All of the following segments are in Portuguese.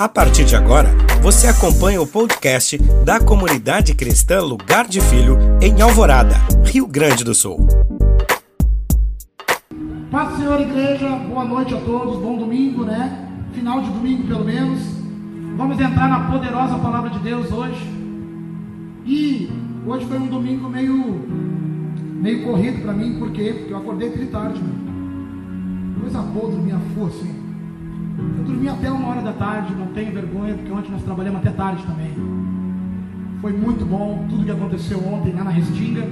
A partir de agora, você acompanha o podcast da comunidade cristã Lugar de Filho em Alvorada, Rio Grande do Sul. Paz Senhor Igreja, boa noite a todos, bom domingo, né? Final de domingo pelo menos. Vamos entrar na poderosa palavra de Deus hoje. E hoje foi um domingo meio meio corrido para mim, por quê? Porque eu acordei tarde, né? Coisa boa dormir a força, hein? Eu dormi até uma hora da tarde, não tenho vergonha, porque ontem nós trabalhamos até tarde também. Foi muito bom tudo que aconteceu ontem lá na Restinga.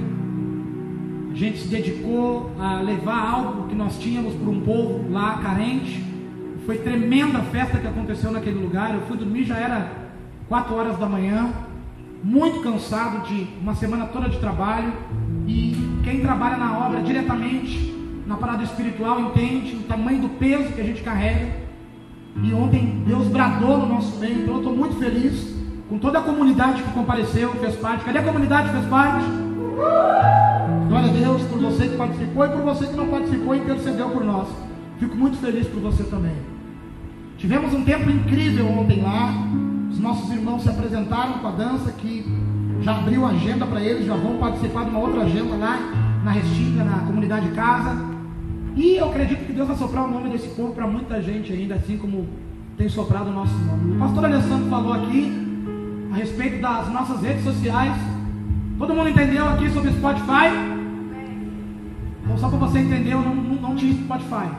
A gente se dedicou a levar algo que nós tínhamos para um povo lá carente. Foi tremenda a festa que aconteceu naquele lugar. Eu fui dormir, já era 4 horas da manhã, muito cansado de uma semana toda de trabalho. E quem trabalha na obra diretamente, na parada espiritual, entende o tamanho do peso que a gente carrega. E ontem Deus bradou no nosso meio, então eu estou muito feliz com toda a comunidade que compareceu, fez parte. Cadê a comunidade que fez parte? Glória a Deus por você que participou e por você que não participou e intercedeu por nós. Fico muito feliz por você também. Tivemos um tempo incrível ontem lá. Os nossos irmãos se apresentaram com a dança que já abriu a agenda para eles, já vão participar de uma outra agenda lá na Restinga, na comunidade casa. E eu acredito que Deus vai soprar o nome desse povo para muita gente ainda, assim como tem soprado o nosso nome. O pastor Alessandro falou aqui a respeito das nossas redes sociais. Todo mundo entendeu aqui sobre Spotify? Então, só para você entender, eu não, não, não, tinha Spotify.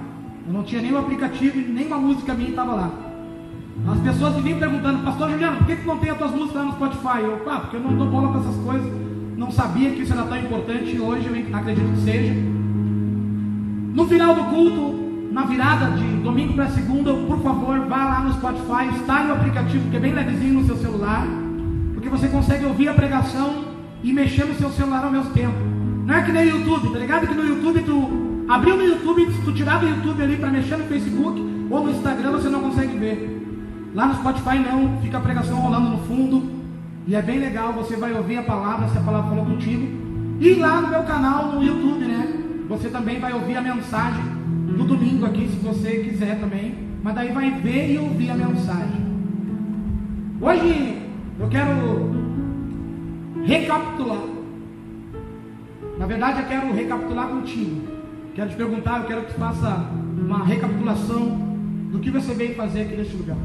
Eu não tinha nenhum aplicativo e nenhuma música minha estava lá. As pessoas vinham perguntando, Pastor Juliano, por que, que não tem as tuas músicas lá no Spotify? Eu, ah, porque eu não dou bola para essas coisas. Não sabia que isso era tão importante e hoje eu acredito que seja. No final do culto, na virada de domingo para segunda, por favor, vá lá no Spotify, instale o aplicativo que é bem levezinho no seu celular, porque você consegue ouvir a pregação e mexer no seu celular ao mesmo tempo. Não é que nem YouTube, tá ligado? Que no YouTube tu abriu no YouTube, se tu tirar do YouTube ali para mexer no Facebook ou no Instagram, você não consegue ver. Lá no Spotify não, fica a pregação rolando no fundo e é bem legal, você vai ouvir a palavra, se a palavra falou contigo. E lá no meu canal no YouTube, né? Você também vai ouvir a mensagem do domingo aqui, se você quiser também. Mas daí vai ver e ouvir a mensagem. Hoje eu quero recapitular. Na verdade, eu quero recapitular contigo. Quero te perguntar, eu quero que tu faça uma recapitulação do que você veio fazer aqui neste lugar.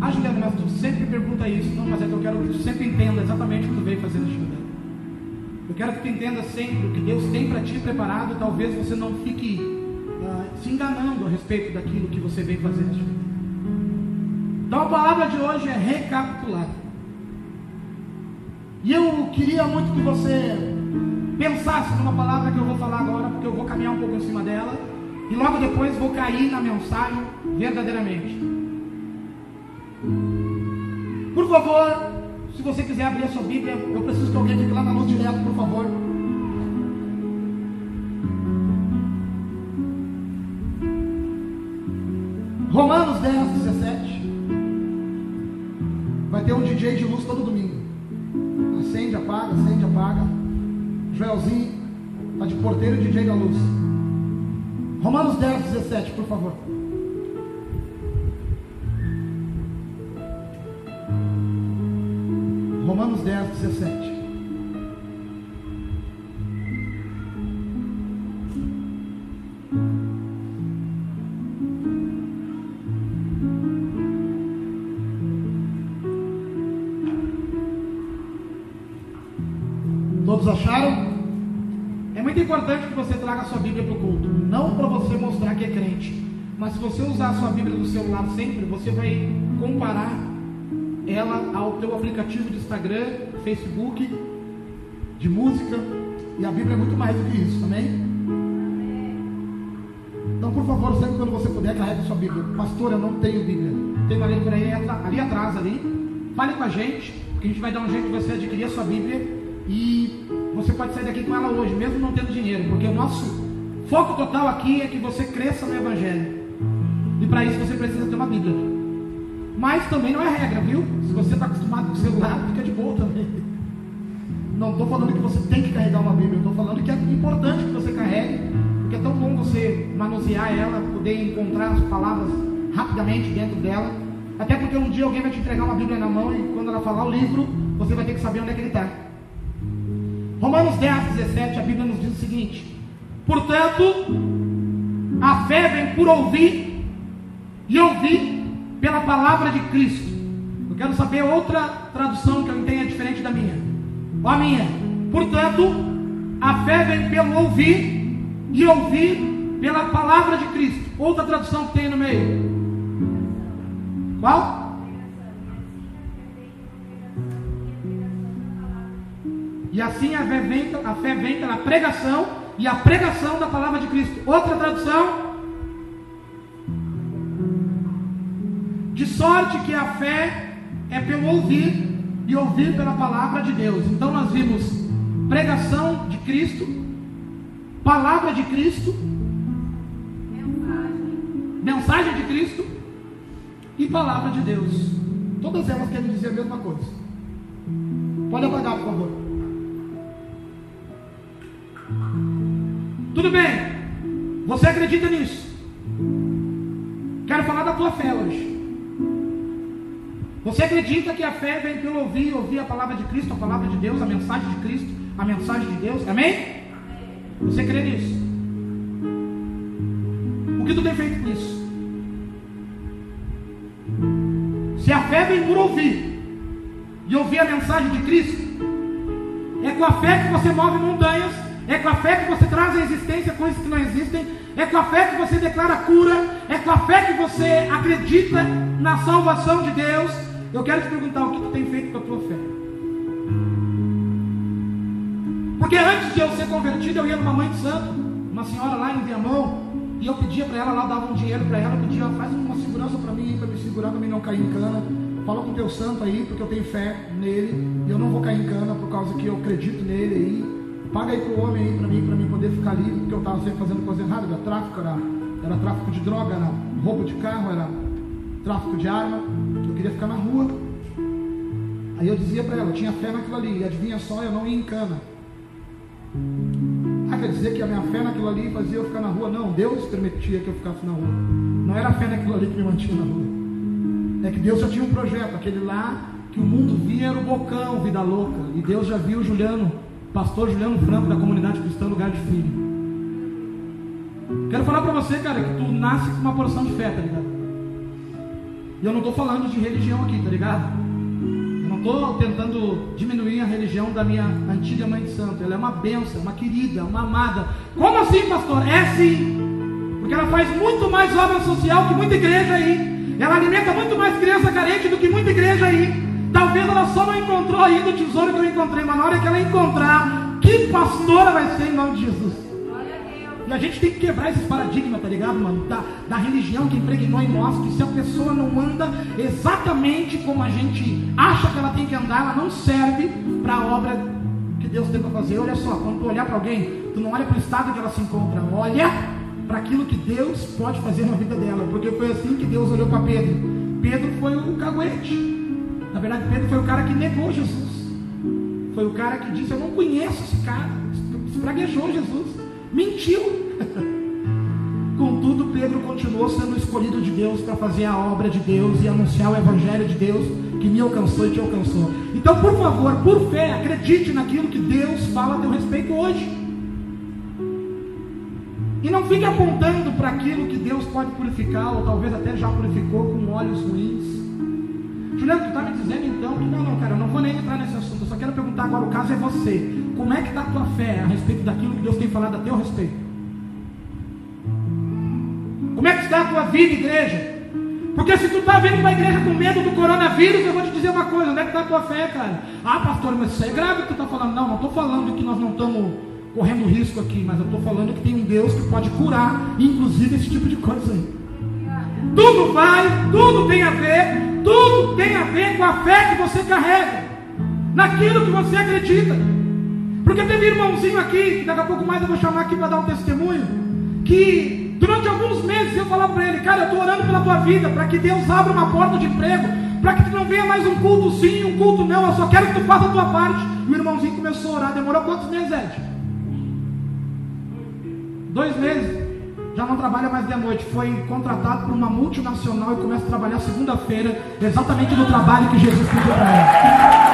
Ah, Juliana, mas tu sempre pergunta isso. Não, mas é que eu quero que tu sempre entenda exatamente o que tu veio fazer neste lugar. Eu quero que tu entenda sempre o que Deus tem para ti preparado. Talvez você não fique uh, se enganando a respeito daquilo que você vem fazer. Então a palavra de hoje é recapitular. E eu queria muito que você pensasse numa palavra que eu vou falar agora, porque eu vou caminhar um pouco em cima dela. E logo depois vou cair na mensagem verdadeiramente. Por favor, se você quiser abrir a sua Bíblia, eu preciso que alguém fique lá na luz direto, por favor. Romanos 10, 17. Vai ter um DJ de luz todo domingo. Acende, apaga, acende, apaga. Joelzinho está de porteiro DJ da luz. Romanos 10, 17, por favor. Romanos 10, 17. Todos acharam? É muito importante que você traga a sua Bíblia para o culto. Não para você mostrar que é crente. Mas se você usar a sua Bíblia no celular sempre, você vai comparar ela ao teu aplicativo de Instagram, Facebook, de música, e a Bíblia é muito mais do que isso, amém? Então, por favor, sempre quando você puder, carregue sua Bíblia. Pastor, eu não tenho Bíblia. Tem uma aí, ali atrás, ali. Fale com a gente, que a gente vai dar um jeito de você adquirir a sua Bíblia. E você pode sair daqui com ela hoje, mesmo não tendo dinheiro, porque o nosso foco total aqui é que você cresça no Evangelho. E para isso você precisa ter uma Bíblia. Mas também não é regra, viu? Se você está acostumado com o celular, fica de boa também. Não estou falando que você tem que carregar uma Bíblia, estou falando que é importante que você carregue, porque é tão bom você manusear ela, poder encontrar as palavras rapidamente dentro dela. Até porque um dia alguém vai te entregar uma Bíblia na mão e quando ela falar o livro, você vai ter que saber onde é que ele está. Romanos 10, 17, a Bíblia nos diz o seguinte: Portanto, a fé vem por ouvir e ouvir pela palavra de Cristo. Eu quero saber outra tradução que eu entenda diferente da minha. Ó a minha. Portanto, a fé vem pelo ouvir e ouvir pela palavra de Cristo. Outra tradução que tem no meio. Qual? E assim a fé, vem, a fé vem pela pregação e a pregação da palavra de Cristo. Outra tradução. De sorte que a fé é pelo ouvir e ouvir pela palavra de Deus. Então nós vimos pregação de Cristo, palavra de Cristo, mensagem, mensagem de Cristo e palavra de Deus. Todas elas querem dizer a mesma coisa. Pode apagar, por favor. Tudo bem. Você acredita nisso? Quero falar da tua fé hoje. Você acredita que a fé vem pelo ouvir, ouvir a palavra de Cristo, a palavra de Deus, a mensagem de Cristo, a mensagem de Deus? Amém? Você crê nisso? O que tu tem feito com isso? Se a fé vem por ouvir e ouvir a mensagem de Cristo, é com a fé que você move montanhas, é com a fé que você traz à existência coisas que não existem, é com a fé que você declara cura, é com a fé que você acredita na salvação de Deus. Eu quero te perguntar o que tu tem feito com a tua fé. Porque antes de eu ser convertido, eu ia numa mãe de santo, uma senhora lá em Viamão, e eu pedia para ela, lá dava um dinheiro para ela, pedia, faz uma segurança para mim, para me segurar, para mim não cair em cana. Fala com teu santo aí, porque eu tenho fé nele, e eu não vou cair em cana por causa que eu acredito nele aí. Paga aí pro homem aí para mim, para mim poder ficar livre, porque eu estava sempre fazendo coisa errada, era tráfico, era, era tráfico de droga, era roubo de carro, era tráfico de arma. Eu queria ficar na rua. Aí eu dizia para ela, tinha fé naquilo ali, e adivinha só, eu não ia em cana. Ah, quer dizer que a minha fé naquilo ali fazia eu ficar na rua? Não, Deus permitia que eu ficasse na rua. Não era a fé naquilo ali que me mantinha na rua. É que Deus já tinha um projeto, aquele lá que o mundo via era o bocão, vida louca. E Deus já viu Juliano, pastor Juliano Franco da comunidade cristã Lugar de Filho. Quero falar para você, cara, que tu nasce com uma porção de fé, tá ligado? E eu não estou falando de religião aqui, tá ligado? estou tentando diminuir a religião da minha antiga mãe de santo. Ela é uma benção, uma querida, uma amada. Como assim, pastor? É sim. Porque ela faz muito mais obra social que muita igreja aí. Ela alimenta muito mais criança carente do que muita igreja aí. Talvez ela só não encontrou ainda o tesouro que eu encontrei, mas na hora que ela encontrar, que pastora vai ser em nome de Jesus? E a gente tem que quebrar esses paradigmas, tá ligado, mano? Da, da religião que impregnou em nós, que se a pessoa não anda exatamente como a gente acha que ela tem que andar, ela não serve para a obra que Deus tem para fazer. Olha só, quando tu olhar para alguém, tu não olha para o estado que ela se encontra, olha para aquilo que Deus pode fazer na vida dela, porque foi assim que Deus olhou para Pedro. Pedro foi o caguete. Na verdade, Pedro foi o cara que negou Jesus. Foi o cara que disse: Eu não conheço esse cara. Espraguejou Jesus mentiu. Contudo, Pedro continuou sendo escolhido de Deus para fazer a obra de Deus e anunciar o Evangelho de Deus que me alcançou e te alcançou. Então, por favor, por fé, acredite naquilo que Deus fala a teu respeito hoje. E não fique apontando para aquilo que Deus pode purificar, ou talvez até já purificou com olhos ruins. Juliano, tu está me dizendo então que não, não, cara, eu não vou nem entrar nesse assunto, eu só quero perguntar agora, o caso é você. Como é que está a tua fé a respeito daquilo que Deus tem falado a teu respeito? Como é que está a tua vida, igreja? Porque se tu está vindo para a igreja com medo do coronavírus, eu vou te dizer uma coisa, onde é que está a tua fé, cara? Ah, pastor, mas isso é grave que tu está falando. Não, não estou falando que nós não estamos correndo risco aqui, mas eu estou falando que tem um Deus que pode curar, inclusive, esse tipo de coisa aí. Tudo vai, tudo tem a ver, tudo tem a ver com a fé que você carrega, naquilo que você acredita. Porque teve irmãozinho aqui, que daqui a pouco mais eu vou chamar aqui para dar um testemunho, que durante alguns meses eu falava para ele, cara, eu estou orando pela tua vida, para que Deus abra uma porta de emprego, para que tu não venha mais um culto sim, um culto não, eu só quero que tu faça a tua parte. E o irmãozinho começou a orar, demorou quantos meses, Ed? Dois meses. Já não trabalha mais de noite, foi contratado por uma multinacional e começa a trabalhar segunda-feira, exatamente no trabalho que Jesus pediu para ela.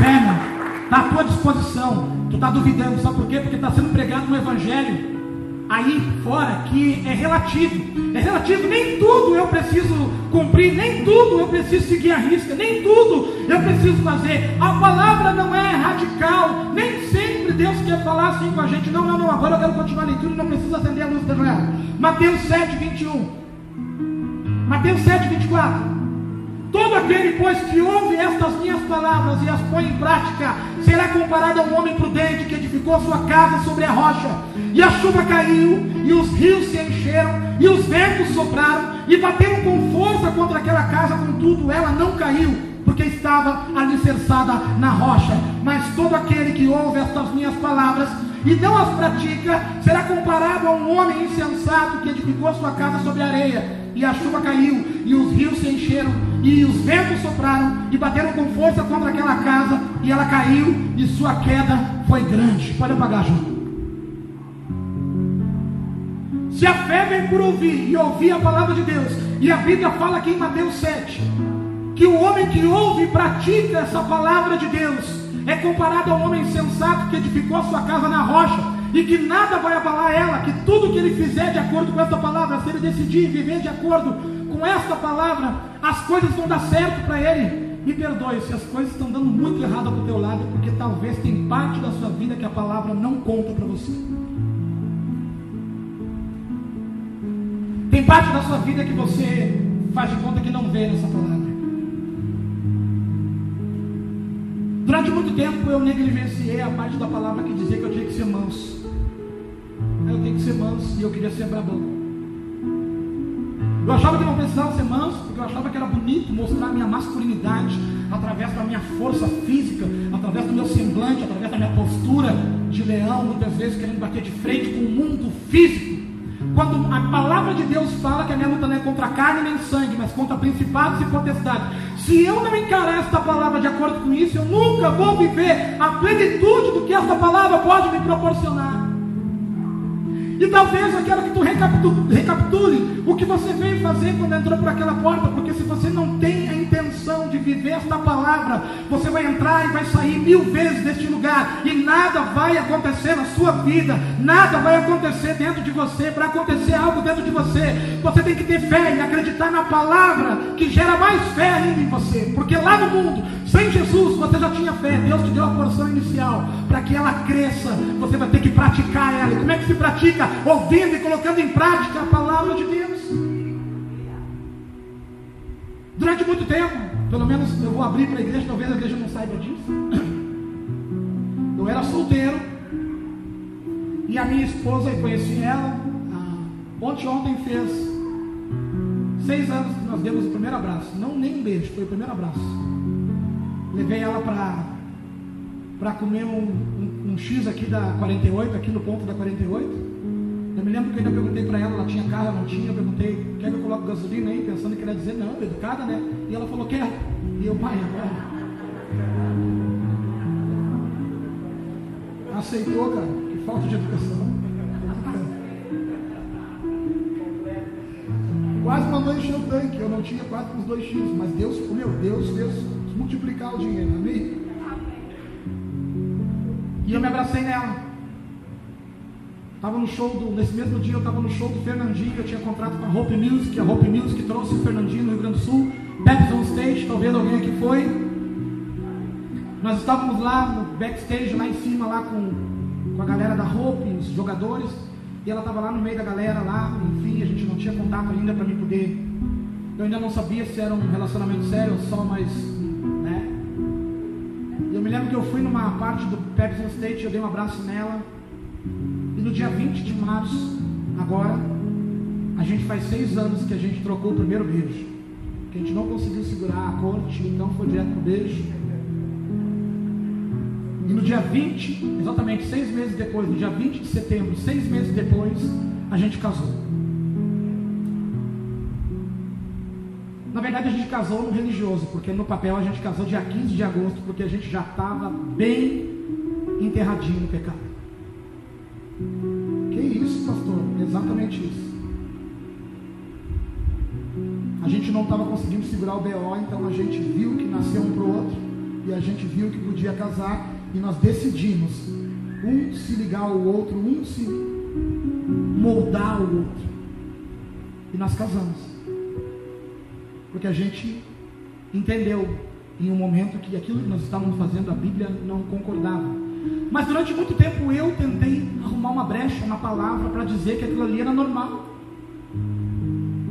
Fé, está à tua disposição. Tu está duvidando, sabe por quê? Porque está sendo pregado um evangelho aí fora que é relativo. É relativo, nem tudo eu preciso cumprir, nem tudo eu preciso seguir a risca, nem tudo eu preciso fazer. A palavra não é radical, nem sempre Deus quer falar assim com a gente. Não, não, não, agora eu quero continuar a leitura não precisa acender a luz da janela. Mateus 7, 21. Mateus 7, 24. Todo aquele, pois, que ouve estas minhas palavras e as põe em prática, será comparado a um homem prudente que edificou sua casa sobre a rocha. E a chuva caiu, e os rios se encheram, e os ventos sopraram, e bateram com força contra aquela casa, contudo ela não caiu, porque estava alicerçada na rocha. Mas todo aquele que ouve estas minhas palavras e não as pratica, será comparado a um homem insensato que edificou sua casa sobre areia e a chuva caiu, e os rios se encheram, e os ventos sopraram, e bateram com força contra aquela casa, e ela caiu, e sua queda foi grande. Pode apagar, João. Se a fé vem por ouvir, e ouvir a palavra de Deus, e a Bíblia fala aqui em Mateus 7, que o homem que ouve e pratica essa palavra de Deus, é comparado ao homem sensato que edificou sua casa na rocha, e que nada vai abalar ela, que tudo que ele fizer de acordo com essa palavra, se ele decidir viver de acordo com essa palavra, as coisas vão dar certo para ele. Me perdoe se as coisas estão dando muito errado para o teu lado, porque talvez tem parte da sua vida que a palavra não conta para você. Tem parte da sua vida que você faz de conta que não vê nessa palavra. Durante muito tempo eu negligenciei a parte da palavra que dizia que eu tinha que ser manso eu tenho que ser manso e eu queria ser brabão. Eu achava que não precisava ser manso, porque eu achava que era bonito mostrar minha masculinidade através da minha força física, através do meu semblante, através da minha postura de leão, muitas vezes querendo bater de frente com o mundo físico. Quando a palavra de Deus fala que a minha luta não é contra carne nem sangue, mas contra principados e potestades. Se eu não encarar esta palavra de acordo com isso, eu nunca vou viver a plenitude do que esta palavra pode me proporcionar. E talvez eu quero que tu recapitule, recapitule o que você veio fazer quando entrou por aquela porta, porque se você não tem a intenção de viver esta palavra, você vai entrar e vai sair mil vezes deste lugar, e nada vai acontecer na sua vida, nada vai acontecer dentro de você, para acontecer algo dentro de você, você tem que ter fé e acreditar na palavra que gera mais fé ainda em você, porque lá no mundo, sem Jesus, você já tinha fé, Deus te deu a porção inicial, para que ela cresça, você vai ter que praticar ela, e como é que se pratica? ouvindo e colocando em prática a palavra de Deus. Durante muito tempo, pelo menos eu vou abrir para a igreja, talvez a igreja não saiba disso. Eu era solteiro e a minha esposa, eu conheci ela, ontem ontem fez seis anos que nós demos o primeiro abraço. Não nem um beijo, foi o primeiro abraço. Levei ela para comer um, um, um X aqui da 48, aqui no ponto da 48. Eu me lembro que eu ainda perguntei para ela, ela tinha carro, não tinha, eu perguntei, quer que eu coloque gasolina aí? Pensando que ela ia dizer não, educada, né? E ela falou, quer. E eu, pai, agora. Aceitou, cara, que falta de educação. Quase mandou encher o tanque, eu não tinha quase uns dois X, mas Deus, meu Deus fez multiplicar o dinheiro, amém? E eu me abracei nela. Estava no show do, nesse mesmo dia eu estava no show do Fernandinho, eu tinha contrato com a Hope Music, a Hope Music trouxe o Fernandinho no Rio Grande do Sul, Pepsi on Stage, talvez alguém aqui foi. Nós estávamos lá no backstage, lá em cima, lá com, com a galera da Hope, os jogadores, e ela estava lá no meio da galera lá, enfim, a gente não tinha contato ainda para me poder. Eu ainda não sabia se era um relacionamento sério ou só mais, né? Eu me lembro que eu fui numa parte do Pepsi Stage, eu dei um abraço nela. E no dia 20 de março, agora, a gente faz seis anos que a gente trocou o primeiro beijo. Que a gente não conseguiu segurar a corte, então foi direto pro beijo. E no dia 20, exatamente seis meses depois, no dia 20 de setembro, seis meses depois, a gente casou. Na verdade, a gente casou no religioso, porque no papel a gente casou dia 15 de agosto, porque a gente já estava bem enterradinho no pecado. Exatamente isso. A gente não estava conseguindo segurar o BO, então a gente viu que nasceu um para o outro e a gente viu que podia casar e nós decidimos um se ligar ao outro, um se moldar ao outro. E nós casamos. Porque a gente entendeu em um momento que aquilo que nós estávamos fazendo, a Bíblia não concordava. Mas durante muito tempo eu tentei arrumar uma brecha, uma palavra para dizer que aquilo ali era normal.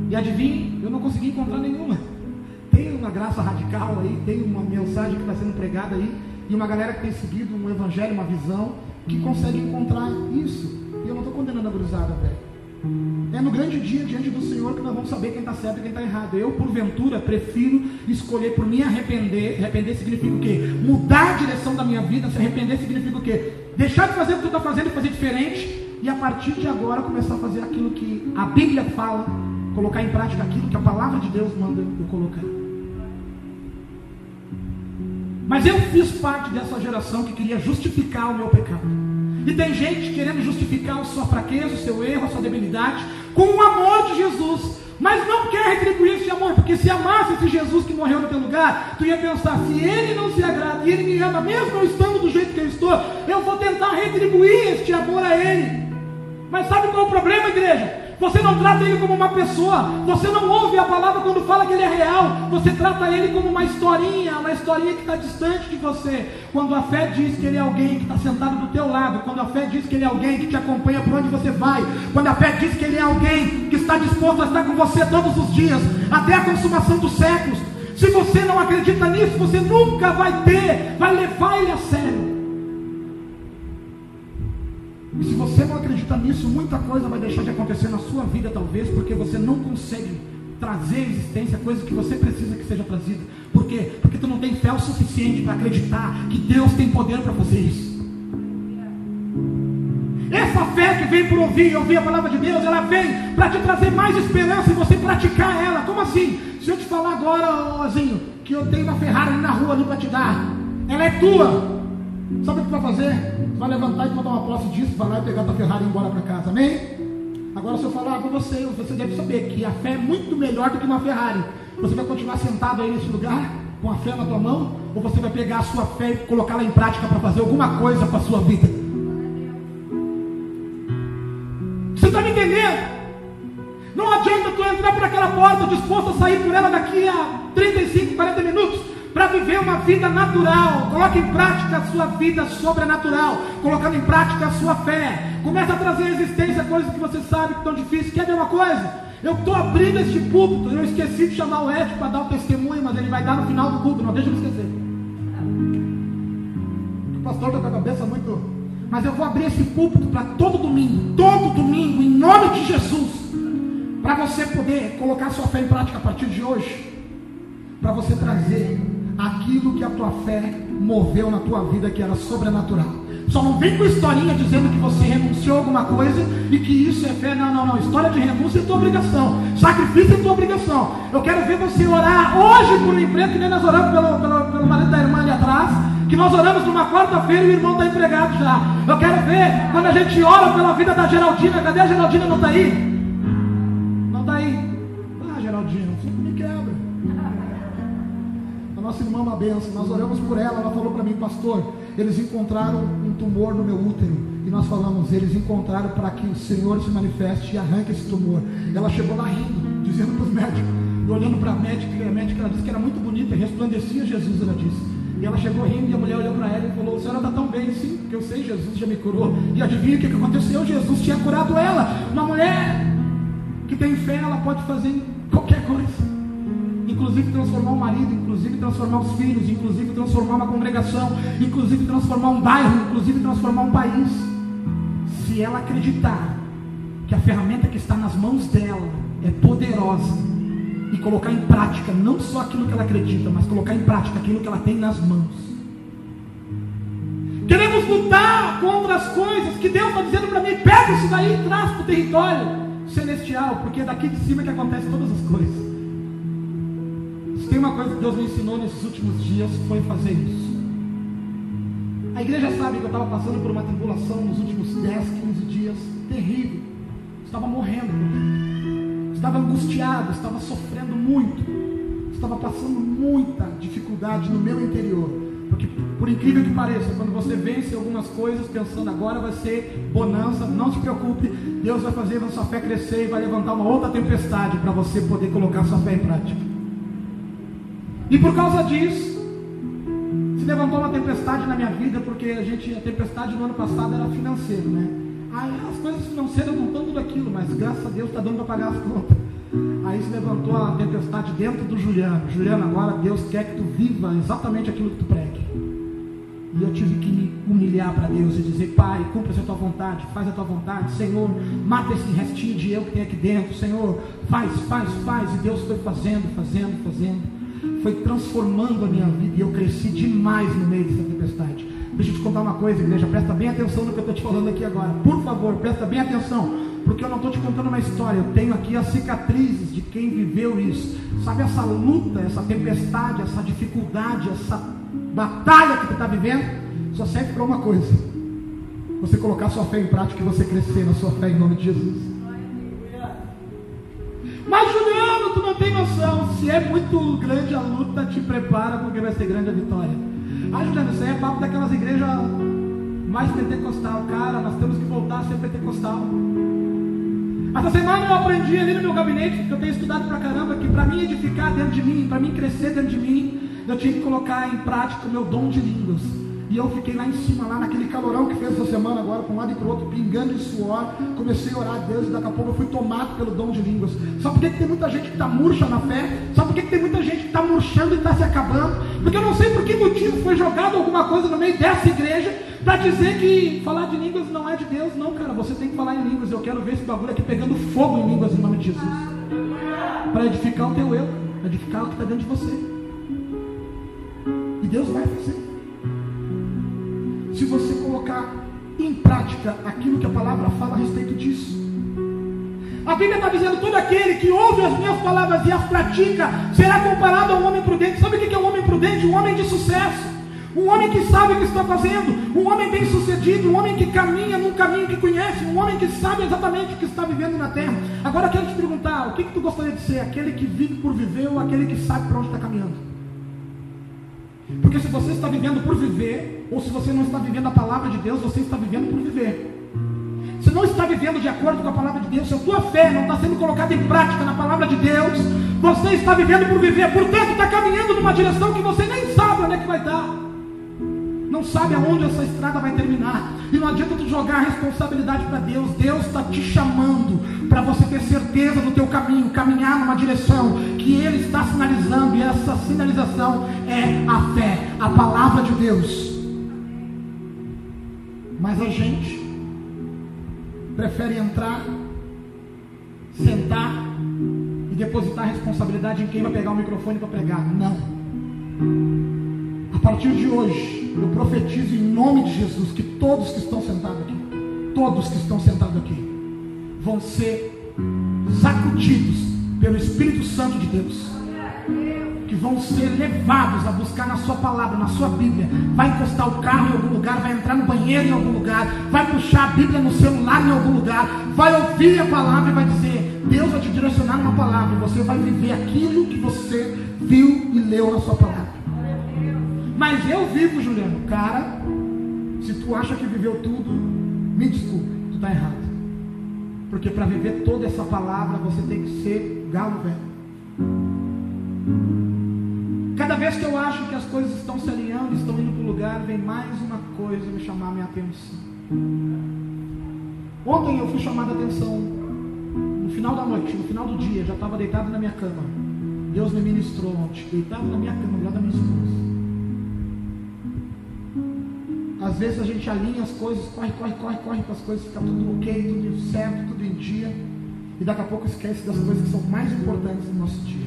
E adivinhe, eu não consegui encontrar nenhuma. Tem uma graça radical aí, tem uma mensagem que está sendo pregada aí, e uma galera que tem seguido um evangelho, uma visão, que consegue encontrar isso. E eu não estou condenando a cruzada, velho. É no grande dia diante do Senhor que nós vamos saber quem está certo e quem está errado. Eu, porventura, prefiro escolher por me arrepender. Arrepender significa o quê? Mudar a direção da minha vida. Se arrepender significa o quê? Deixar de fazer o que tu está fazendo e fazer diferente. E a partir de agora começar a fazer aquilo que a Bíblia fala. Colocar em prática aquilo que a palavra de Deus manda eu colocar. Mas eu fiz parte dessa geração que queria justificar o meu pecado. E tem gente querendo justificar a sua fraqueza, o seu erro, a sua debilidade, com o amor de Jesus. Mas não quer retribuir esse amor, porque se amasse esse Jesus que morreu no teu lugar, tu ia pensar: se ele não se agrada e ele me ama, mesmo eu estando do jeito que eu estou, eu vou tentar retribuir este amor a ele. Mas sabe qual é o problema, igreja? Você não trata ele como uma pessoa. Você não ouve a palavra quando fala que ele é real. Você trata ele como uma historinha, uma historinha que está distante de você. Quando a fé diz que ele é alguém que está sentado do teu lado, quando a fé diz que ele é alguém que te acompanha por onde você vai, quando a fé diz que ele é alguém que está disposto a estar com você todos os dias, até a consumação dos séculos. Se você não acredita nisso, você nunca vai ter, vai levar ele a sério. Acredita nisso, muita coisa vai deixar de acontecer na sua vida, talvez, porque você não consegue trazer à existência coisas que você precisa que seja trazida. Por quê? Porque tu não tem fé o suficiente para acreditar que Deus tem poder para fazer isso. Essa fé que vem por ouvir ouvir a palavra de Deus, ela vem para te trazer mais esperança e você praticar ela. Como assim? Se eu te falar agora, Ozinho, que eu tenho uma Ferrari na rua ali para te dar, ela é tua. Sabe o que vai fazer? Vai levantar e tomar uma posse disso, vai lá e pegar tua Ferrari e ir embora para casa, amém? Agora se eu falar para você, você deve saber que a fé é muito melhor do que uma Ferrari. Você vai continuar sentado aí nesse lugar, com a fé na tua mão, ou você vai pegar a sua fé e colocá-la em prática para fazer alguma coisa para a sua vida? Você está me entendendo? Não adianta tu entrar por aquela porta disposto a sair por ela daqui a 35, 40 minutos para viver uma vida natural. Coloque em prática a sua vida sobrenatural, colocando em prática a sua fé. Começa a trazer à existência coisas que você sabe que estão difíceis. Quer ver uma coisa? Eu estou abrindo este púlpito. Eu esqueci de chamar o Ed para dar o testemunho, mas ele vai dar no final do culto. Não deixa eu esquecer. O pastor está com a cabeça muito. Mas eu vou abrir esse púlpito para todo domingo, todo domingo, em nome de Jesus, para você poder colocar sua fé em prática a partir de hoje, para você trazer aquilo que a tua fé moveu na tua vida que era sobrenatural. Só não vem com historinha dizendo que você renunciou a alguma coisa e que isso é fé. Não, não, não. História de renúncia é tua obrigação. Sacrifício é tua obrigação. Eu quero ver você orar hoje por um emprego, que nem nós oramos pelo, pelo, pelo marido da irmã ali atrás. Que nós oramos numa quarta-feira e o irmão está empregado já. Eu quero ver quando a gente ora pela vida da Geraldina. Cadê a Geraldina? Não está aí? Não está aí. Nossa irmã é uma benção. Nós oramos por ela, ela falou para mim, pastor, eles encontraram um tumor no meu útero. E nós falamos, eles encontraram para que o Senhor se manifeste e arranque esse tumor. Ela chegou lá rindo, dizendo para os médicos, e olhando para a médica, a médica ela disse que era muito bonita, resplandecia Jesus, ela disse. E ela chegou rindo e a mulher olhou para ela e falou: A senhora está tão bem, sim, porque eu sei, Jesus já me curou. E adivinha o que aconteceu? Jesus tinha curado ela. Uma mulher que tem fé, ela pode fazer qualquer coisa inclusive transformar o marido, inclusive transformar os filhos, inclusive transformar uma congregação, inclusive transformar um bairro, inclusive transformar um país. Se ela acreditar que a ferramenta que está nas mãos dela é poderosa e colocar em prática não só aquilo que ela acredita, mas colocar em prática aquilo que ela tem nas mãos. Queremos lutar contra as coisas que Deus está dizendo para mim, pega isso daí e traz para o território celestial, porque é daqui de cima que acontecem todas as coisas tem uma coisa que Deus me ensinou nesses últimos dias, foi fazer isso. A igreja sabe que eu estava passando por uma tribulação nos últimos 10, 15 dias terrível. Estava morrendo Estava angustiado, estava sofrendo muito. Estava passando muita dificuldade no meu interior. Porque, por incrível que pareça, quando você vence algumas coisas pensando agora vai ser bonança, não se preocupe, Deus vai fazer a sua fé crescer e vai levantar uma outra tempestade para você poder colocar sua fé em prática. E por causa disso, se levantou uma tempestade na minha vida, porque a gente, a tempestade no ano passado era financeiro, né? Aí as coisas financeiras não estão tudo aquilo, mas graças a Deus está dando para pagar as contas. Aí se levantou a tempestade dentro do Juliano. Juliano, agora Deus quer que tu viva exatamente aquilo que tu pregue. E eu tive que me humilhar para Deus e dizer, Pai, cumpra a tua vontade, faz a tua vontade, Senhor, mata esse restinho de eu que tem aqui dentro, Senhor, faz, faz, faz. E Deus foi fazendo, fazendo, fazendo, foi transformando a minha vida e eu cresci demais no meio dessa tempestade. Deixa eu te contar uma coisa, igreja, presta bem atenção no que eu estou te falando aqui agora. Por favor, presta bem atenção, porque eu não estou te contando uma história, eu tenho aqui as cicatrizes de quem viveu isso. Sabe essa luta, essa tempestade, essa dificuldade, essa batalha que tu está vivendo? Só serve para uma coisa: você colocar sua fé em prática e você crescer na sua fé em nome de Jesus. Mas Juliano, tu não tem noção. Se é muito grande a luta, te prepara porque vai ser grande a vitória. Ah, Juliano, isso aí é papo daquelas igrejas mais pentecostal. Cara, nós temos que voltar a ser pentecostal. Essa semana eu aprendi ali no meu gabinete, que eu tenho estudado pra caramba, que para mim edificar dentro de mim, para mim crescer dentro de mim, eu tinha que colocar em prática o meu dom de línguas. E eu fiquei lá em cima, lá naquele calorão que fez essa semana agora, para um lado e para o outro, pingando de suor. Comecei a orar a Deus e daqui a pouco eu fui tomado pelo dom de línguas. Sabe por que, que tem muita gente que está murcha na fé? Sabe por que, que tem muita gente que está murchando e está se acabando? Porque eu não sei por que motivo foi jogado alguma coisa no meio dessa igreja para dizer que falar de línguas não é de Deus. Não, cara, você tem que falar em línguas. Eu quero ver esse bagulho aqui pegando fogo em línguas em nome de Jesus. Para edificar o teu eu, edificar o que está dentro de você. E Deus vai fazer se você colocar em prática aquilo que a palavra fala a respeito disso. A Bíblia está dizendo: todo aquele que ouve as minhas palavras e as pratica será comparado a um homem prudente. Sabe o que é um homem prudente? Um homem de sucesso. Um homem que sabe o que está fazendo, um homem bem sucedido, um homem que caminha num caminho que conhece, um homem que sabe exatamente o que está vivendo na terra. Agora eu quero te perguntar: o que, que tu gostaria de ser? Aquele que vive por viver ou aquele que sabe para onde está caminhando? Porque se você está vivendo por viver, ou se você não está vivendo a palavra de Deus, você está vivendo por viver. Se não está vivendo de acordo com a palavra de Deus, se a tua fé não está sendo colocada em prática na palavra de Deus, você está vivendo por viver, portanto está caminhando numa direção que você nem sabe onde é que vai dar não sabe aonde essa estrada vai terminar. E não adianta tu jogar a responsabilidade para Deus. Deus está te chamando para você ter certeza do teu caminho, caminhar numa direção que Ele está sinalizando. E essa sinalização é a fé, a palavra de Deus. Mas a gente prefere entrar, sentar e depositar a responsabilidade em quem vai pegar o microfone para pregar. Não. A partir de hoje, eu profetizo em nome de Jesus que todos que estão sentados aqui, todos que estão sentados aqui, vão ser sacudidos pelo Espírito Santo de Deus. Que vão ser levados a buscar na sua palavra, na sua Bíblia. Vai encostar o carro em algum lugar, vai entrar no banheiro em algum lugar, vai puxar a Bíblia no celular em algum lugar, vai ouvir a palavra e vai dizer: Deus vai te direcionar numa palavra, e você vai viver aquilo que você viu e leu na sua palavra. Mas eu vivo, Juliano. Cara, se tu acha que viveu tudo, me desculpe, tu está errado. Porque para viver toda essa palavra, você tem que ser galo velho. Cada vez que eu acho que as coisas estão se alinhando, estão indo para o lugar, vem mais uma coisa me chamar a minha atenção. Ontem eu fui chamado a atenção, no final da noite, no final do dia, já estava deitado na minha cama. Deus me ministrou ontem, deitado na minha cama, lado da minha esposa. Às vezes a gente alinha as coisas, corre, corre, corre, corre para as coisas ficar tudo ok, tudo certo, tudo em dia. E daqui a pouco esquece das coisas que são mais importantes no nosso dia.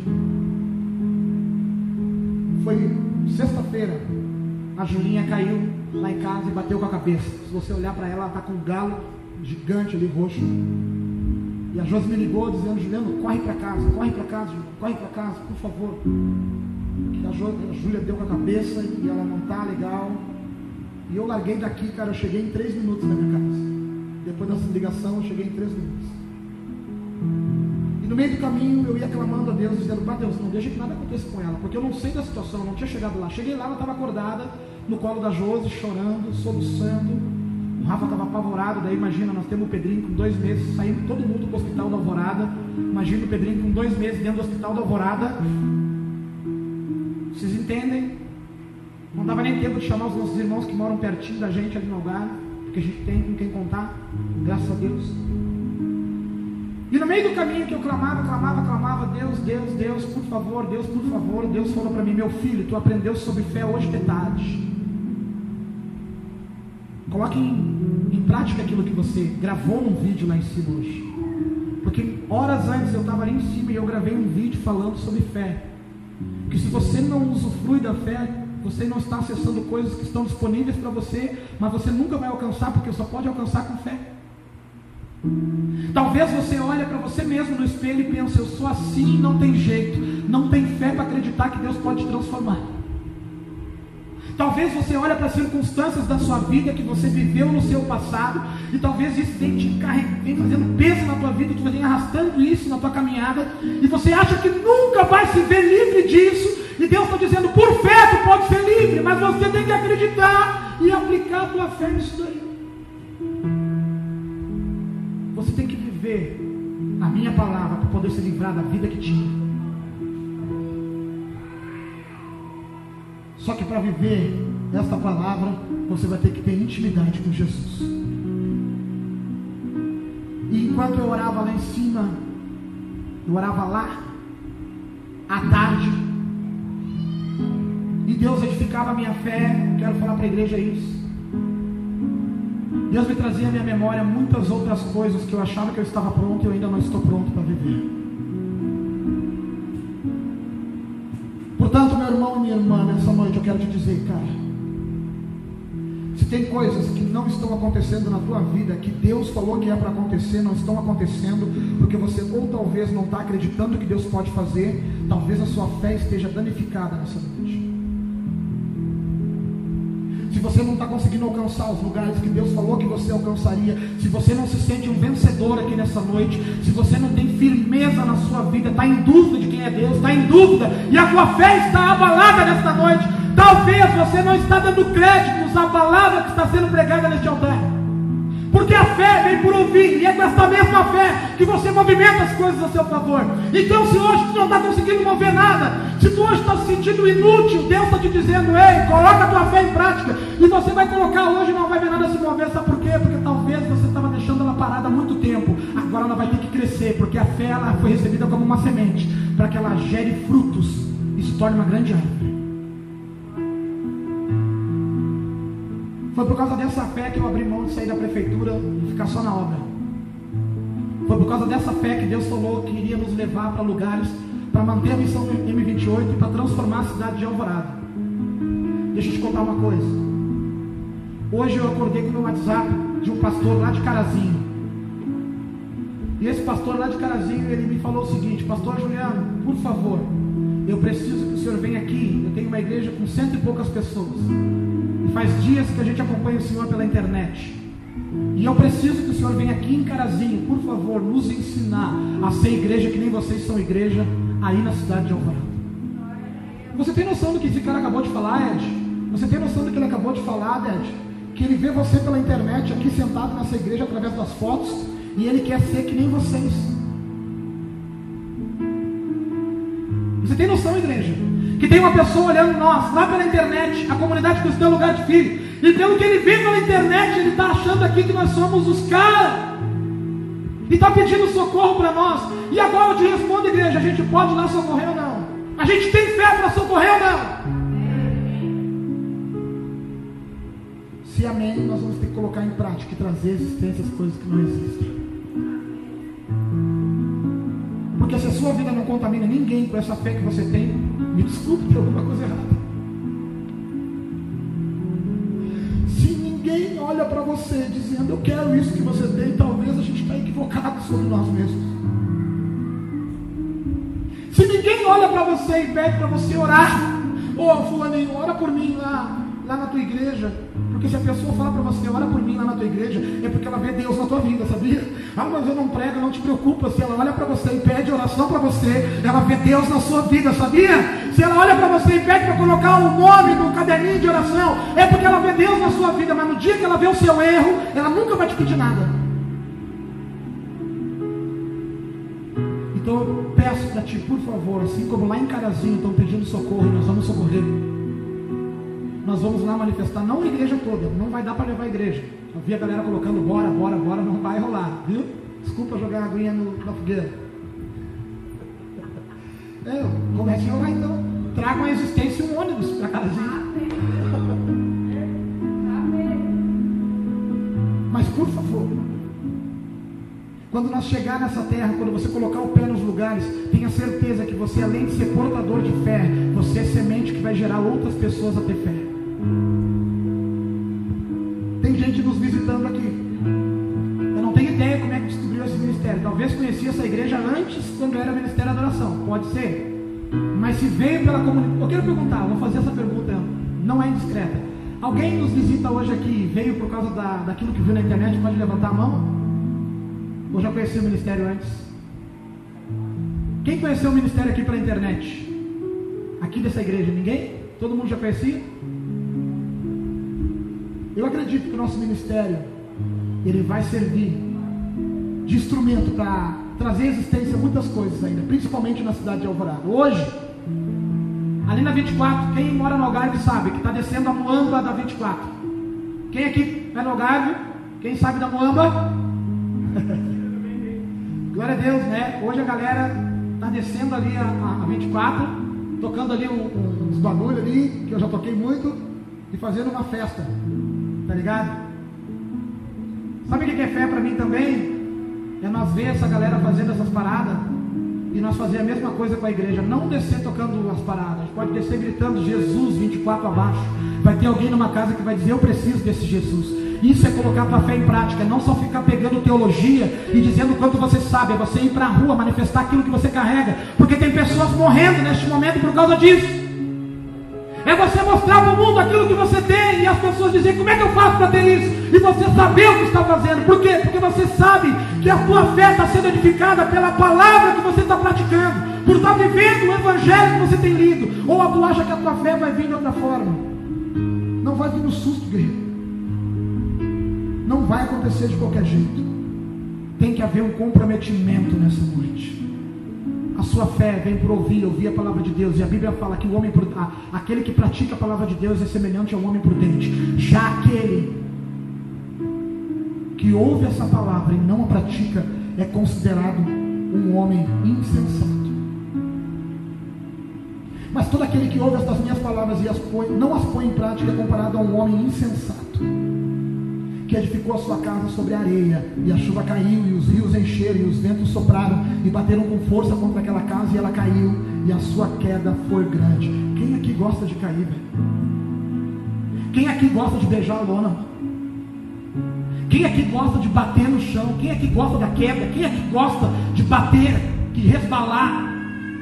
Foi sexta-feira, a Julinha caiu lá em casa e bateu com a cabeça. Se você olhar para ela, ela está com um galo gigante ali, roxo. E a Josi me ligou dizendo, Juliano, corre para casa, corre para casa, corre para casa, por favor. Que a, a Júlia deu com a cabeça e ela não está legal E eu larguei daqui, cara, eu cheguei em três minutos na minha casa. Depois dessa ligação, eu cheguei em três minutos. E no meio do caminho, eu ia clamando a Deus, dizendo, para Deus, não deixa que nada aconteça com ela, porque eu não sei da situação, eu não tinha chegado lá. Cheguei lá, ela estava acordada, no colo da Josi, chorando, soluçando. O Rafa estava apavorado, daí imagina, nós temos o Pedrinho com dois meses, saindo todo mundo para o hospital da Alvorada. Imagina o Pedrinho com dois meses dentro do hospital da Alvorada. Vocês entendem? Não dava nem tempo de chamar os nossos irmãos que moram pertinho da gente ali no lugar, porque a gente tem com quem contar, graças a Deus. E no meio do caminho que eu clamava, clamava, clamava, Deus, Deus, Deus, por favor, Deus, por favor, Deus falou para mim, meu filho, tu aprendeu sobre fé hoje de tarde. Coloque em, em prática aquilo que você gravou num vídeo lá em cima hoje. Porque horas antes eu estava ali em cima e eu gravei um vídeo falando sobre fé. Que se você não usufrui da fé, você não está acessando coisas que estão disponíveis para você, mas você nunca vai alcançar, porque só pode alcançar com fé. Talvez você olhe para você mesmo no espelho e pense, eu sou assim, não tem jeito, não tem fé para acreditar que Deus pode te transformar. Talvez você olhe para as circunstâncias da sua vida que você viveu no seu passado, e talvez isso vem te vem fazendo peso na tua vida, tu vem arrastando isso na tua caminhada, e você acha que nunca vai se ver livre disso, e Deus está dizendo, por fé tu pode ser livre, mas você tem que acreditar e aplicar a tua fé nisso daí. Você tem que viver a minha palavra para poder se livrar da vida que tinha. Só que para viver esta palavra, você vai ter que ter intimidade com Jesus. E enquanto eu orava lá em cima, eu orava lá, à tarde, e Deus edificava a minha fé, quero falar para a igreja isso. Deus me trazia à minha memória muitas outras coisas que eu achava que eu estava pronto e eu ainda não estou pronto para viver. Portanto, meu irmão e minha irmã, nessa noite eu quero te dizer, cara, tem coisas que não estão acontecendo na tua vida, que Deus falou que é para acontecer, não estão acontecendo, porque você ou talvez não está acreditando que Deus pode fazer, talvez a sua fé esteja danificada nessa noite. Se você não está conseguindo alcançar os lugares que Deus falou que você alcançaria, se você não se sente um vencedor aqui nessa noite, se você não tem firmeza na sua vida, está em dúvida de quem é Deus, está em dúvida e a tua fé está abalada nesta noite, talvez você não está dando crédito à palavra que está sendo pregada neste altar. Porque a fé vem por ouvir, e é com essa mesma fé que você movimenta as coisas a seu favor. Então, se hoje tu não está conseguindo mover nada, se tu hoje está se sentindo inútil, Deus está te dizendo, ei, coloca a tua fé em prática, e você vai colocar hoje e não vai ver nada se mover, sabe por quê? Porque talvez você estava deixando ela parada há muito tempo, agora ela vai ter que crescer, porque a fé ela foi recebida como uma semente, para que ela gere frutos e se torne uma grande árvore. Foi por causa dessa fé que eu abri mão de sair da prefeitura e ficar só na obra. Foi por causa dessa fé que Deus falou que iria nos levar para lugares para manter a missão do M28 e para transformar a cidade de Alvorada. Deixa eu te contar uma coisa. Hoje eu acordei com o WhatsApp de um pastor lá de Carazinho. E esse pastor lá de Carazinho, ele me falou o seguinte: Pastor Juliano, por favor, eu preciso senhor venha aqui. Eu tenho uma igreja com cento e poucas pessoas. E faz dias que a gente acompanha o Senhor pela internet. E eu preciso que o Senhor venha aqui em Carazinho, por favor, nos ensinar a ser igreja que nem vocês são igreja aí na cidade de Alvorada. Você tem noção do que esse cara acabou de falar, Ed? Você tem noção do que ele acabou de falar, Ed? Que ele vê você pela internet aqui sentado nessa igreja através das fotos e ele quer ser que nem vocês. Você tem noção, igreja? Que tem uma pessoa olhando nós, lá pela internet, a comunidade cristã lugar de filho, e pelo que ele vê pela internet, ele está achando aqui que nós somos os caras, e está pedindo socorro para nós. E agora eu te respondo, igreja: a gente pode lá socorrer ou não? A gente tem fé para socorrer ou não? Se amém, nós vamos ter que colocar em prática e trazer existência as coisas que não existem. Porque se a sua vida não contamina ninguém com essa fé que você tem, me desculpe, tem alguma coisa errada. Se ninguém olha para você dizendo eu quero isso que você tem, talvez a gente está equivocado sobre nós mesmos. Se ninguém olha para você e pede para você orar, ô oh, fulaninho, ora por mim lá, lá na tua igreja, Porque se a pessoa falar para você, ora por mim lá na tua igreja, é porque ela vê Deus na tua vida, sabia? Ah, mas eu não prego, não te preocupa. Se ela olha para você e pede oração para você, ela vê Deus na sua vida, sabia? Se ela olha para você e pede para colocar o nome no caderninho de oração, é porque ela vê Deus na sua vida. Mas no dia que ela vê o seu erro, ela nunca vai te pedir nada. Então eu peço para ti, por favor, assim como lá em Carazinho estão pedindo socorro, nós vamos socorrer. Nós vamos lá manifestar, não a igreja toda, não vai dar para levar a igreja. Eu vi a galera colocando bora, bora, bora, não vai rolar, viu? Desculpa jogar a aguinha no, na fogueira. É, comece a orar então. Tragam a existência um ônibus para Carazinho. Mas por favor, quando nós chegar nessa terra, quando você colocar o pé nos lugares, tenha certeza que você, além de ser portador de fé, você é semente que vai gerar outras pessoas a ter fé. Antes, quando era Ministério da Adoração. Pode ser. Mas se veio pela comunidade. Eu quero perguntar, vou fazer essa pergunta, não é indiscreta. Alguém nos visita hoje aqui, veio por causa da, daquilo que viu na internet, pode levantar a mão? Ou já conhecia o ministério antes? Quem conheceu o ministério aqui pela internet? Aqui dessa igreja, ninguém? Todo mundo já conhecia? Eu acredito que o nosso ministério ele vai servir de instrumento para trazer à existência muitas coisas ainda, principalmente na cidade de Alvorada. Hoje, ali na 24, quem mora no Algarve sabe que está descendo a Moamba da 24. Quem aqui é no Algarve? Quem sabe da Moamba? Glória a Deus, né? Hoje a galera está descendo ali a, a 24, tocando ali um, uns bagulho ali, que eu já toquei muito, e fazendo uma festa. Tá ligado? Sabe o que é fé para mim também? É nós ver essa galera fazendo essas paradas e nós fazer a mesma coisa com a igreja. Não descer tocando as paradas, pode descer gritando Jesus 24 abaixo. Vai ter alguém numa casa que vai dizer: Eu preciso desse Jesus. Isso é colocar tua fé em prática, não só ficar pegando teologia e dizendo quanto você sabe, é você ir para a rua manifestar aquilo que você carrega, porque tem pessoas morrendo neste momento por causa disso. É você mostrar para o mundo aquilo que você tem e as pessoas dizem como é que eu faço para ter isso? E você saber o que está fazendo. Por quê? Porque você sabe que a tua fé está sendo edificada pela palavra que você está praticando, por estar vivendo o evangelho que você tem lido. Ou tu acha que a tua fé vai vir de outra forma? Não vai vir no susto, guerreiro. Não vai acontecer de qualquer jeito. Tem que haver um comprometimento nessa noite. A sua fé vem por ouvir, ouvir a palavra de Deus. E a Bíblia fala que o homem, aquele que pratica a palavra de Deus é semelhante ao homem prudente. Já aquele que ouve essa palavra e não a pratica é considerado um homem insensato. Mas todo aquele que ouve estas minhas palavras e as põe, não as põe em prática é comparado a um homem insensato que edificou a sua casa sobre a areia, e a chuva caiu, e os rios encheram, e os ventos sopraram, e bateram com força contra aquela casa, e ela caiu, e a sua queda foi grande. Quem aqui gosta de cair? Quem aqui gosta de beijar a lona? Quem aqui gosta de bater no chão? Quem aqui gosta da queda? Quem aqui gosta de bater, de resbalar,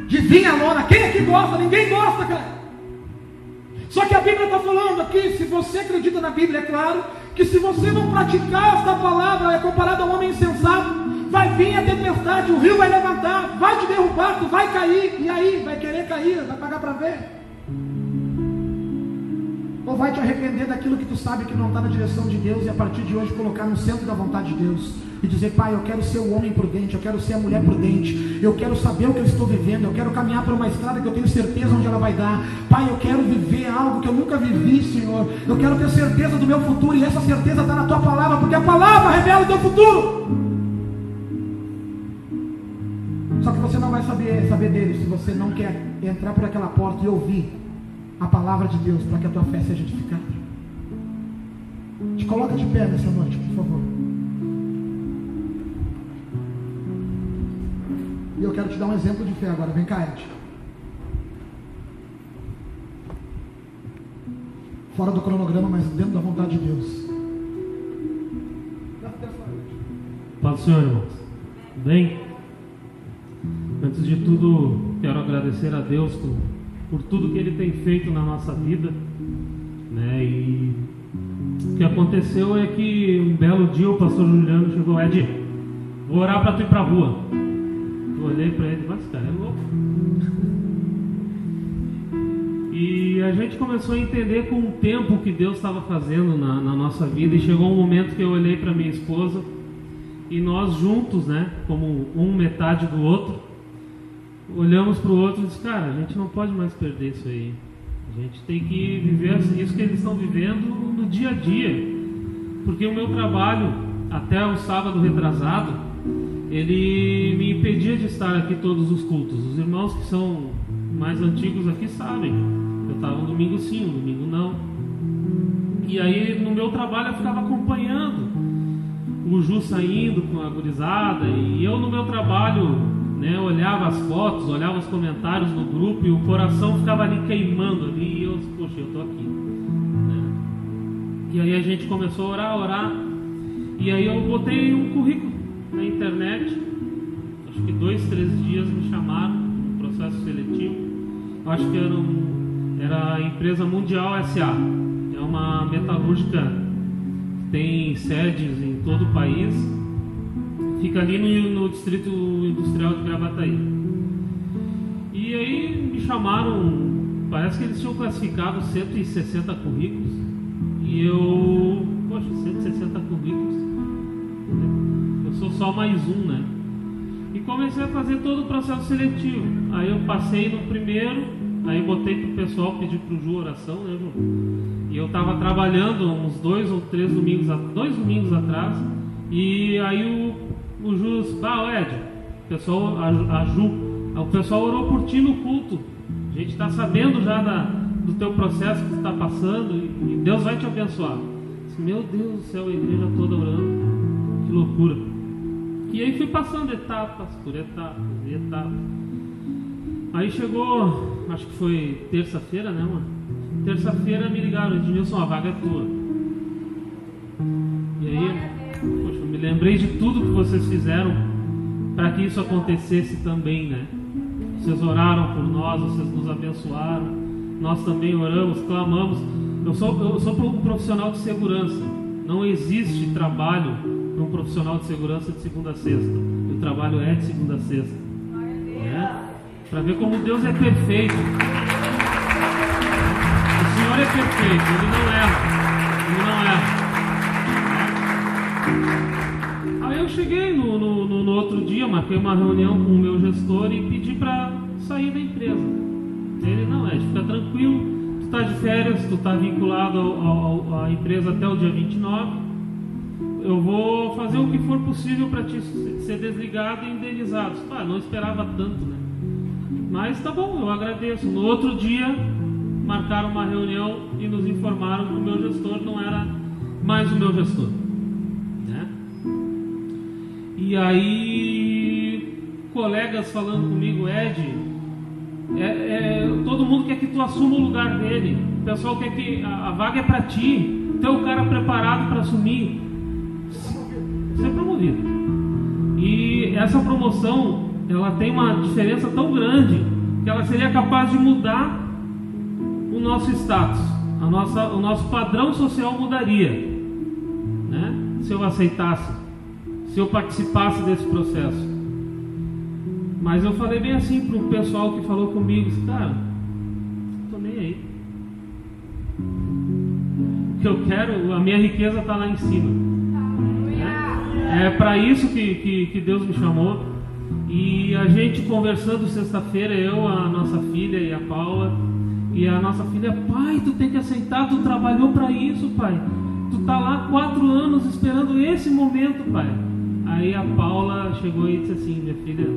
de vir a lona? Quem aqui gosta? Ninguém gosta, cara. Só que a Bíblia está falando aqui, se você acredita na Bíblia, é claro, que se você não praticar esta palavra, é comparado a um homem insensato, vai vir a tempestade, o rio vai levantar, vai te derrubar, tu vai cair, e aí, vai querer cair, vai pagar para ver. Ou vai te arrepender daquilo que tu sabe que não está na direção de Deus e a partir de hoje colocar no centro da vontade de Deus e dizer, Pai, eu quero ser o homem prudente, eu quero ser a mulher prudente, eu quero saber o que eu estou vivendo, eu quero caminhar por uma estrada que eu tenho certeza onde ela vai dar. Pai, eu quero viver algo que eu nunca vivi, Senhor. Eu quero ter certeza do meu futuro e essa certeza está na tua palavra, porque a palavra revela o teu futuro. Só que você não vai saber, saber dele se você não quer entrar por aquela porta e ouvir a palavra de Deus para que a tua fé seja edificada. Te coloca de pé nessa noite, por favor. E eu quero te dar um exemplo de fé agora. Vem cá, Ed. Fora do cronograma, mas dentro da vontade de Deus. Do Senhor, irmãos. Bem? Antes de tudo, quero agradecer a Deus por por tudo que Ele tem feito na nossa vida, né? E que aconteceu é que um belo dia o pastor Juliano chegou, Ed, vou orar para tu ir para a rua. Olhei para ele, mas cara, é louco. E a gente começou a entender com o tempo que Deus estava fazendo na, na, nossa vida. E chegou um momento que eu olhei para minha esposa e nós juntos, né, como um metade do outro, olhamos para o outro e disse, cara, a gente não pode mais perder isso aí. A gente tem que viver isso que eles estão vivendo no dia a dia. Porque o meu trabalho, até o sábado retrasado, ele me impedia de estar aqui todos os cultos. Os irmãos que são mais antigos aqui sabem. Eu estava um domingo sim, um domingo não. E aí no meu trabalho eu ficava acompanhando o Ju saindo com a gurizada e eu no meu trabalho né, olhava as fotos, olhava os comentários no grupo e o coração ficava ali queimando ali e eu, poxa, eu tô aqui. Né? E aí a gente começou a orar, orar e aí eu botei um currículo na internet, acho que dois, três dias me chamaram no processo seletivo, acho que era um era a empresa Mundial SA. É uma metalúrgica que tem sedes em todo o país. Fica ali no, no distrito industrial de Gravataí. E aí me chamaram, parece que eles tinham classificado 160 currículos. E eu, poxa, 160 currículos. Sou só mais um, né? E comecei a fazer todo o processo seletivo. Aí eu passei no primeiro, Aí botei pro pessoal pedir pro Ju oração, né, Ju? E eu tava trabalhando uns dois ou três domingos, dois domingos atrás, e aí o, o Ju disse, bah, Ed, o pessoal, a, a Ju, o pessoal orou por ti no culto. A gente está sabendo já da, do teu processo que está passando e, e, Deus vai te abençoar. Meu Deus do céu, a igreja toda orando. Que loucura. E aí fui passando etapas por etapas e etapas. Aí chegou, acho que foi terça-feira, né, mano? Terça-feira me ligaram, Edmilson, a vaga é tua. E aí, poxa, eu me lembrei de tudo que vocês fizeram para que isso acontecesse também, né? Vocês oraram por nós, vocês nos abençoaram, nós também oramos, clamamos. Eu sou, eu sou um profissional de segurança. Não existe trabalho para um profissional de segurança de segunda a sexta. O trabalho é de segunda a sexta. Né? Para ver como Deus é perfeito. O Senhor é perfeito, Ele não erra. Ele não erra. Aí eu cheguei no, no, no outro dia, marquei uma reunião com o meu gestor e pedi para sair da empresa. Ele não é, fica tranquilo, tu está de férias, tu está vinculado à empresa até o dia 29. Eu vou fazer o que for possível para te ser desligado e indenizado. Ah, não esperava tanto, né? Mas tá bom, eu agradeço. No outro dia, marcaram uma reunião e nos informaram que o meu gestor não era mais o meu gestor. Né? E aí, colegas falando comigo, Ed, é, é, todo mundo quer que tu assuma o lugar dele. O pessoal quer que a, a vaga é para ti. Tu é o cara preparado para assumir. Ser promovido. E essa promoção ela tem uma diferença tão grande que ela seria capaz de mudar o nosso status, a nossa, o nosso padrão social mudaria, né? Se eu aceitasse, se eu participasse desse processo. Mas eu falei bem assim para o pessoal que falou comigo, cara, tô nem aí. O que eu quero, a minha riqueza está lá em cima. É, para isso que, que, que Deus me chamou. E a gente conversando sexta-feira, eu, a nossa filha e a Paula, e a nossa filha, pai, tu tem que aceitar, tu trabalhou para isso, pai. Tu tá lá quatro anos esperando esse momento, pai. Aí a Paula chegou e disse assim, minha filha,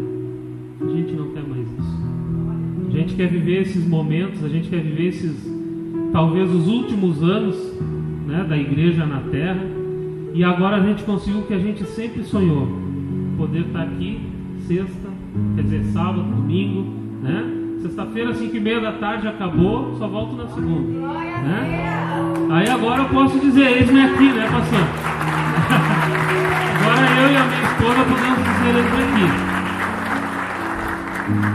a gente não quer mais isso. A gente quer viver esses momentos, a gente quer viver esses, talvez os últimos anos, né, da igreja na terra. E agora a gente conseguiu o que a gente sempre sonhou, poder estar tá aqui sexta, quer dizer, sábado, domingo, né? Sexta-feira, 5 e meia da tarde, acabou, só volto na segunda. Né? Aí agora eu posso dizer, eis-me aqui, né, pastor? agora eu e a minha esposa podemos dizer eis-me aqui.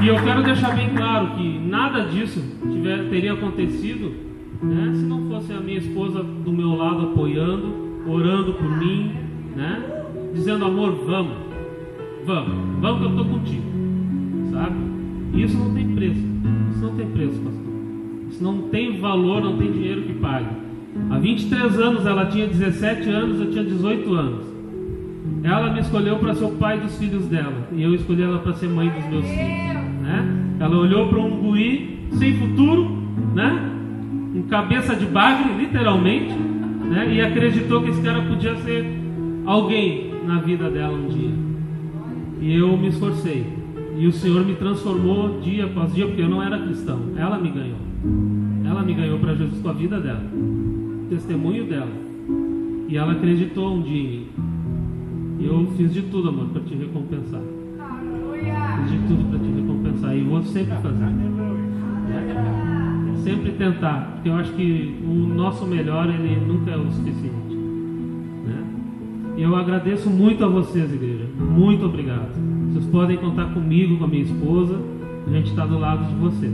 E eu quero deixar bem claro que nada disso tiver, teria acontecido né? Se não fosse a minha esposa do meu lado apoiando, orando por mim, né? Dizendo amor, vamos, vamos, vamos que eu estou contigo, sabe? Isso não tem preço, isso não tem preço, pastor. Isso não tem valor, não tem dinheiro que pague. Há 23 anos ela tinha 17 anos, eu tinha 18 anos. Ela me escolheu para ser o pai dos filhos dela e eu escolhi ela para ser mãe dos meus filhos, né? Ela olhou para um guri sem futuro, né? Um cabeça de bagre, literalmente, né? E acreditou que esse cara podia ser alguém na vida dela um dia. E eu me esforcei. E o Senhor me transformou dia após dia, porque eu não era cristão. Ela me ganhou. Ela me ganhou para Jesus com a vida dela, testemunho dela. E ela acreditou um dia em mim. E eu fiz de tudo, amor, para te recompensar. Fiz de tudo para te recompensar. E vou sempre fazer. Sempre tentar. Porque eu acho que o nosso melhor, ele nunca é o suficiente. Né? Eu agradeço muito a vocês, igreja. Muito obrigado. Vocês podem contar comigo, com a minha esposa. A gente está do lado de vocês.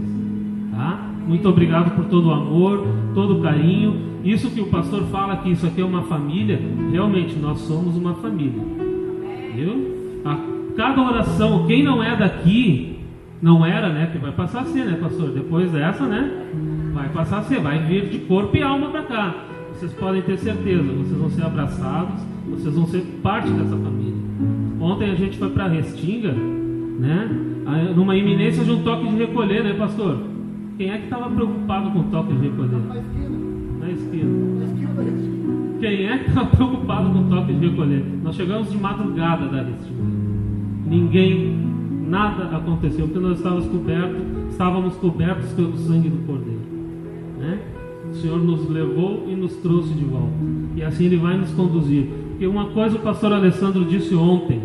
Tá? Muito obrigado por todo o amor, todo o carinho. Isso que o pastor fala que isso aqui é uma família, realmente nós somos uma família. Viu? A cada oração, quem não é daqui, não era, né? Que vai passar a ser, né, pastor? Depois dessa, né? Vai passar a ser, vai vir de corpo e alma para cá. Vocês podem ter certeza, vocês vão ser abraçados, vocês vão ser parte dessa família. Ontem a gente foi para Restinga, né? Numa iminência de um toque de recolher, né, pastor? Quem é que estava preocupado com o toque de recolher? Na esquina. Quem é que estava preocupado com o toque de recolher? Nós chegamos de madrugada da Restinga. Ninguém, nada aconteceu, porque nós estávamos cobertos, estávamos cobertos pelo sangue do Cordeiro. Né? O Senhor nos levou e nos trouxe de volta. E assim Ele vai nos conduzir. Porque uma coisa o pastor Alessandro disse ontem,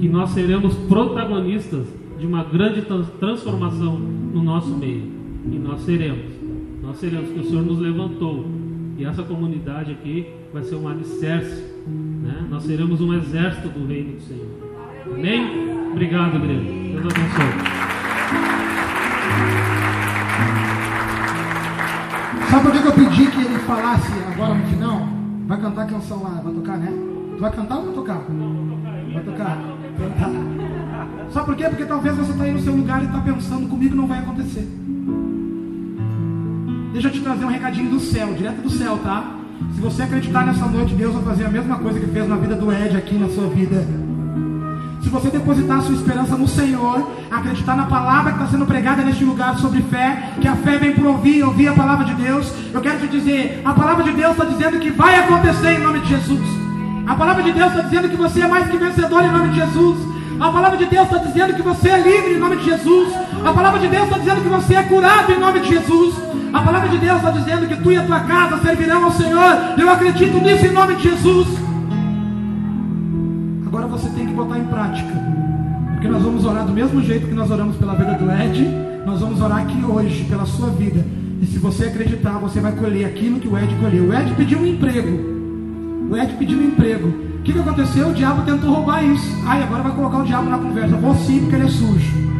que nós seremos protagonistas de uma grande transformação no nosso meio. E nós seremos. Nós seremos, porque o Senhor nos levantou. E essa comunidade aqui vai ser um alicerce. Né? Nós seremos um exército do reino do Senhor. Amém? Obrigado, igreja. Deus abençoe. Sabe por que eu pedi que ele falasse agora no final? Vai cantar a canção lá, vai tocar, né? Tu vai cantar ou vai tocar? Vai tocar. Sabe por quê? Porque talvez você está aí no seu lugar e está pensando comigo não vai acontecer. Deixa eu te trazer um recadinho do céu, direto do céu, tá? Se você acreditar nessa noite, Deus vai fazer a mesma coisa que fez na vida do Ed aqui na sua vida. Se você depositar a sua esperança no Senhor, acreditar na palavra que está sendo pregada neste lugar sobre fé, que a fé vem por ouvir ouvir a palavra de Deus, eu quero te dizer: a palavra de Deus está dizendo que vai acontecer em nome de Jesus. A palavra de Deus está dizendo que você é mais que vencedor em nome de Jesus. A palavra de Deus está dizendo que você é livre em nome de Jesus. A palavra de Deus está dizendo que você é curado em nome de Jesus. A palavra de Deus está dizendo que tu e a tua casa servirão ao Senhor. Eu acredito nisso em nome de Jesus. Você tem que botar em prática. Porque nós vamos orar do mesmo jeito que nós oramos pela vida do Ed. Nós vamos orar aqui hoje pela sua vida. E se você acreditar, você vai colher aquilo que o Ed colheu. O Ed pediu um emprego. O Ed pediu um emprego. O que, que aconteceu? O diabo tentou roubar isso. Ai, agora vai colocar o diabo na conversa. Vou sim, porque ele é sujo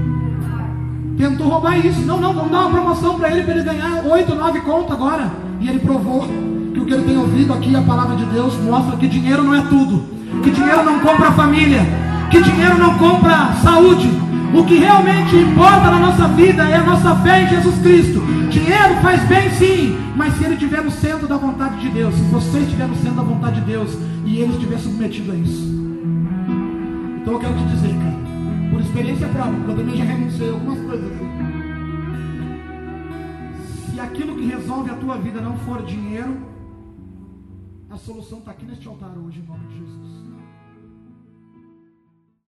tentou roubar isso. Não, não, vamos dar uma promoção para ele, para ele ganhar oito, nove conto agora. E ele provou que o que ele tem ouvido aqui, a palavra de Deus, mostra que dinheiro não é tudo. Que dinheiro não compra família. Que dinheiro não compra saúde. O que realmente importa na nossa vida é a nossa fé em Jesus Cristo. Dinheiro faz bem sim, mas se ele estiver no centro da vontade de Deus, se você estiver no centro da vontade de Deus e ele estiver submetido a isso. Então eu quero te dizer, cara por experiência própria, porque eu também já renunciei algumas coisas assim. Se aquilo que resolve a tua vida não for dinheiro, a solução está aqui neste altar hoje, em nome de Jesus.